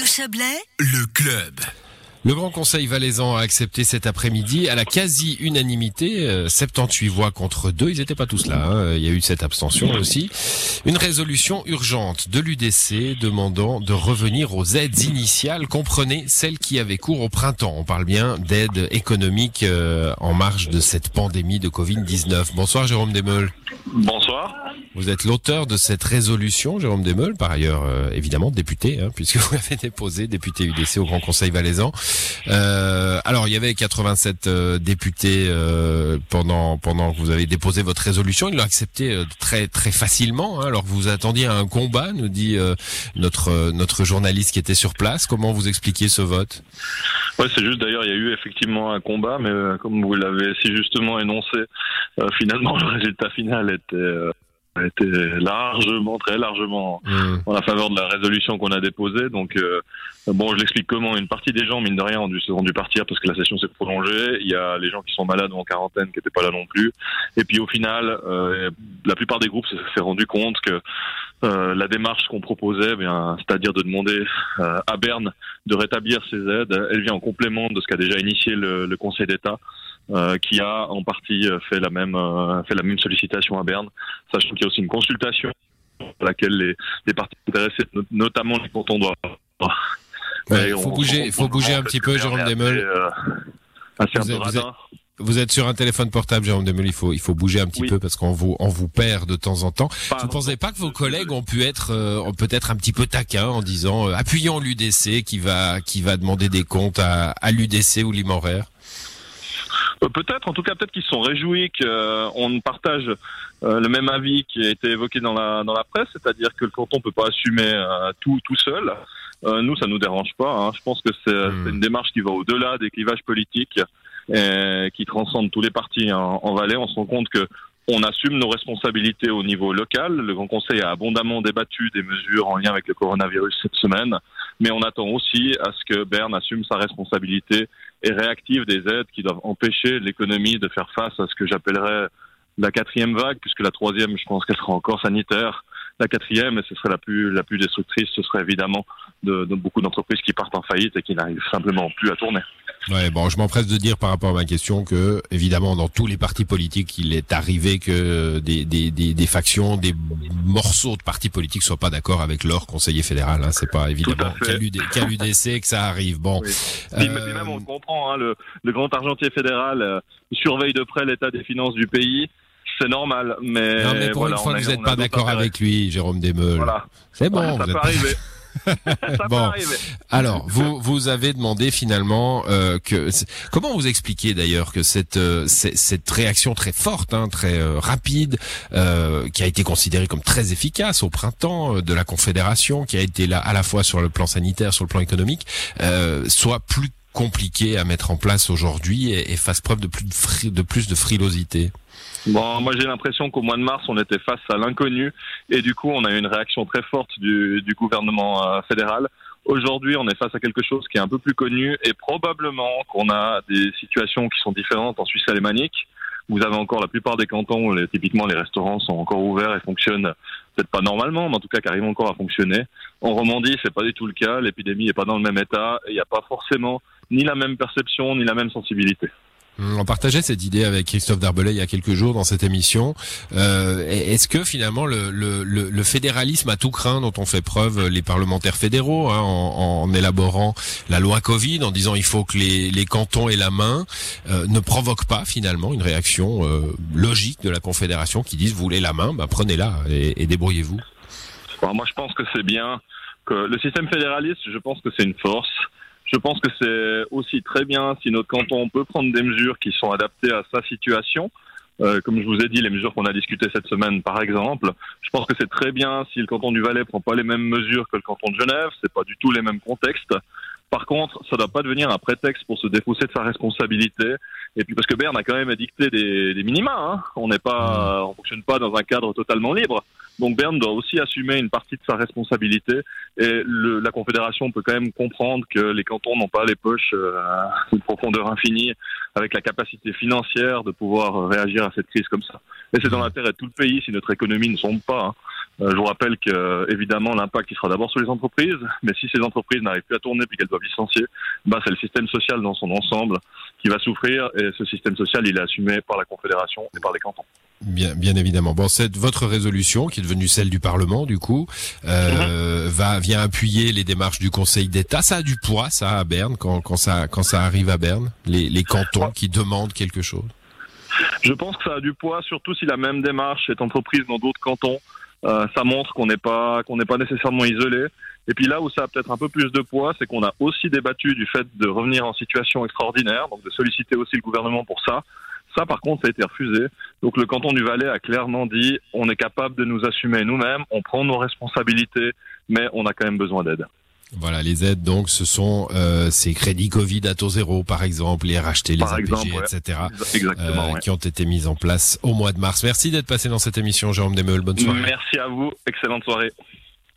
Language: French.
Radio Chablais, le club. Le Grand Conseil valaisan a accepté cet après-midi à la quasi-unanimité, 78 euh, voix contre 2, ils n'étaient pas tous là, hein. il y a eu cette abstention aussi, une résolution urgente de l'UDC demandant de revenir aux aides initiales, comprenez celles qui avaient cours au printemps. On parle bien d'aides économiques euh, en marge de cette pandémie de Covid-19. Bonsoir Jérôme Desmeules. Bonsoir. Vous êtes l'auteur de cette résolution, Jérôme Desmeules, par ailleurs euh, évidemment député, hein, puisque vous l'avez déposé, député UDC au Grand Conseil valaisan. Euh, alors, il y avait 87 euh, députés euh, pendant pendant que vous avez déposé votre résolution. Ils l'ont accepté très très facilement. Hein, alors vous attendiez à un combat, nous dit notre notre journaliste qui était sur place. Comment vous expliquez ce vote? Ouais, c'est juste. D'ailleurs, il y a eu effectivement un combat, mais comme vous l'avez si justement énoncé, finalement le résultat final était a été largement, très largement mmh. en la faveur de la résolution qu'on a déposée. Donc, euh, bon, je l'explique comment. Une partie des gens, mine de rien, ont dû, ont dû partir parce que la session s'est prolongée. Il y a les gens qui sont malades ou en quarantaine qui n'étaient pas là non plus. Et puis, au final, euh, la plupart des groupes se sont rendu compte que euh, la démarche qu'on proposait, eh bien, c'est-à-dire de demander à Berne de rétablir ses aides, elle vient en complément de ce qu'a déjà initié le, le Conseil d'État. Euh, qui a en partie euh, fait la même euh, fait la même sollicitation à Berne, sachant qu'il y a aussi une consultation à laquelle les, les parties intéressées, notamment les cantons doivent. Il faut bouger, il faut bouger un petit peu, Jérôme Demel. Vous êtes, sur un téléphone portable, Jérôme Demel. Il faut, il faut bouger un petit peu parce qu'on vous, on vous perd de temps en temps. vous ne pensez pas que vos collègues ont pu être, euh, peut-être un petit peu taquins en disant, appuyons l'UDC qui va, qui va demander des comptes à, à l'UDC ou l'Imoraire peut-être, en tout cas, peut-être qu'ils sont réjouis qu'on partage euh, le même avis qui a été évoqué dans la dans la presse, c'est-à-dire que le canton peut pas assumer euh, tout tout seul. nous, ça nous dérange pas. Hein. Je pense que hmm. c'est une démarche qui va au-delà des clivages politiques et qui transcende tous les partis en, en Valais. On se rend compte que on assume nos responsabilités au niveau local. Le Grand Conseil a abondamment débattu des mesures en lien avec le coronavirus cette semaine, mais on attend aussi à ce que Berne assume sa responsabilité et réactive des aides qui doivent empêcher l'économie de faire face à ce que j'appellerais la quatrième vague, puisque la troisième, je pense qu'elle sera encore sanitaire. La quatrième, et ce serait la plus, la plus destructrice, ce serait évidemment de, de beaucoup d'entreprises qui partent en faillite et qui n'arrivent simplement plus à tourner. Ouais, bon, je m'empresse de dire par rapport à ma question que, évidemment, dans tous les partis politiques, il est arrivé que des, des, des, des factions, des morceaux de partis politiques soient pas d'accord avec leur conseiller fédéral. Hein, c'est pas évidemment qu'à l'UDC que ça arrive. Bon. Oui. Euh... même on comprend, hein, le, le, grand argentier fédéral euh, surveille de près l'état des finances du pays c'est normal. Mais, non, mais pour une fois, vous n'êtes pas d'accord avec lui, Jérôme Desmeules. Voilà. C'est bon. ça peut arriver. bon, alors vous vous avez demandé finalement euh, que comment vous expliquez d'ailleurs que cette euh, cette réaction très forte, hein, très euh, rapide, euh, qui a été considérée comme très efficace au printemps euh, de la Confédération, qui a été là à la fois sur le plan sanitaire, sur le plan économique, soit plus compliquée à mettre en place aujourd'hui et, et fasse preuve de plus de, frilosité. Bon, moi j'ai l'impression qu'au mois de mars, on était face à l'inconnu et du coup, on a eu une réaction très forte du, gouvernement euh, fédéral. Aujourd'hui, on est face à quelque chose qui est un peu plus connu et probablement qu'on a des situations qui sont différentes en Suisse alémanique. Vous avez encore la plupart des cantons, les, typiquement les restaurants sont encore ouverts et fonctionnent peut-être pas normalement, mais en tout cas qui arrivent encore à fonctionner. En Romandie, c'est pas du tout le cas. L'épidémie n'est pas dans le même état. Il n'y a pas forcément ni la même perception ni la même sensibilité. On partageait cette idée avec Christophe Darbelay il y a quelques jours dans cette émission. Euh, Est-ce que finalement le, le, le, fédéralisme à tout craint dont ont fait preuve les parlementaires fédéraux hein, en, en, élaborant la loi Covid, en disant il faut que les, les cantons aient la main, euh, ne provoque pas finalement une réaction euh, logique de la Confédération qui disent vous voulez la main, bah, prenez-la et, et débrouillez-vous. moi je pense que c'est bien que le système fédéraliste, je pense que c'est une force. Je pense que c'est aussi très bien si notre canton peut prendre des mesures qui sont adaptées à sa situation. Euh, comme je vous ai dit, les mesures qu'on a discutées cette semaine, par exemple, je pense que c'est très bien si le canton du Valais prend pas les mêmes mesures que le canton de Genève. C'est pas du tout les mêmes contextes. Par contre, ça ne doit pas devenir un prétexte pour se défausser de sa responsabilité. Et puis parce que Berne a quand même édicté des, des minima. Hein. On n'est pas, on fonctionne pas dans un cadre totalement libre. Donc Berne doit aussi assumer une partie de sa responsabilité. Et le, la Confédération peut quand même comprendre que les cantons n'ont pas les poches euh, à une profondeur infinie, avec la capacité financière de pouvoir réagir à cette crise comme ça. Et c'est dans l'intérêt de tout le pays si notre économie ne sombre pas. Hein. Je vous rappelle que évidemment l'impact il sera d'abord sur les entreprises, mais si ces entreprises n'arrivent plus à tourner puis qu'elles doivent licencier, bah c'est le système social dans son ensemble qui va souffrir et ce système social il est assumé par la Confédération et par les cantons. Bien, bien évidemment. Bon, cette votre résolution, qui est devenue celle du Parlement, du coup, euh, mhm. va vient appuyer les démarches du Conseil d'État. Ça a du poids, ça, à Berne, quand, quand ça quand ça arrive à Berne, les, les cantons qui demandent quelque chose? Je pense que ça a du poids, surtout si la même démarche est entreprise dans d'autres cantons. Euh, ça montre qu'on n'est pas qu'on n'est pas nécessairement isolé. Et puis là où ça a peut-être un peu plus de poids, c'est qu'on a aussi débattu du fait de revenir en situation extraordinaire, donc de solliciter aussi le gouvernement pour ça. Ça, par contre, ça a été refusé. Donc le canton du Valais a clairement dit on est capable de nous assumer nous-mêmes, on prend nos responsabilités, mais on a quand même besoin d'aide. Voilà, les aides, donc, ce sont euh, ces crédits Covid à taux zéro, par exemple, les racheter, les APG, etc., euh, qui ont été mis en place au mois de mars. Merci d'être passé dans cette émission, Jérôme Demeul. Bonne soirée. Merci à vous. Excellente soirée.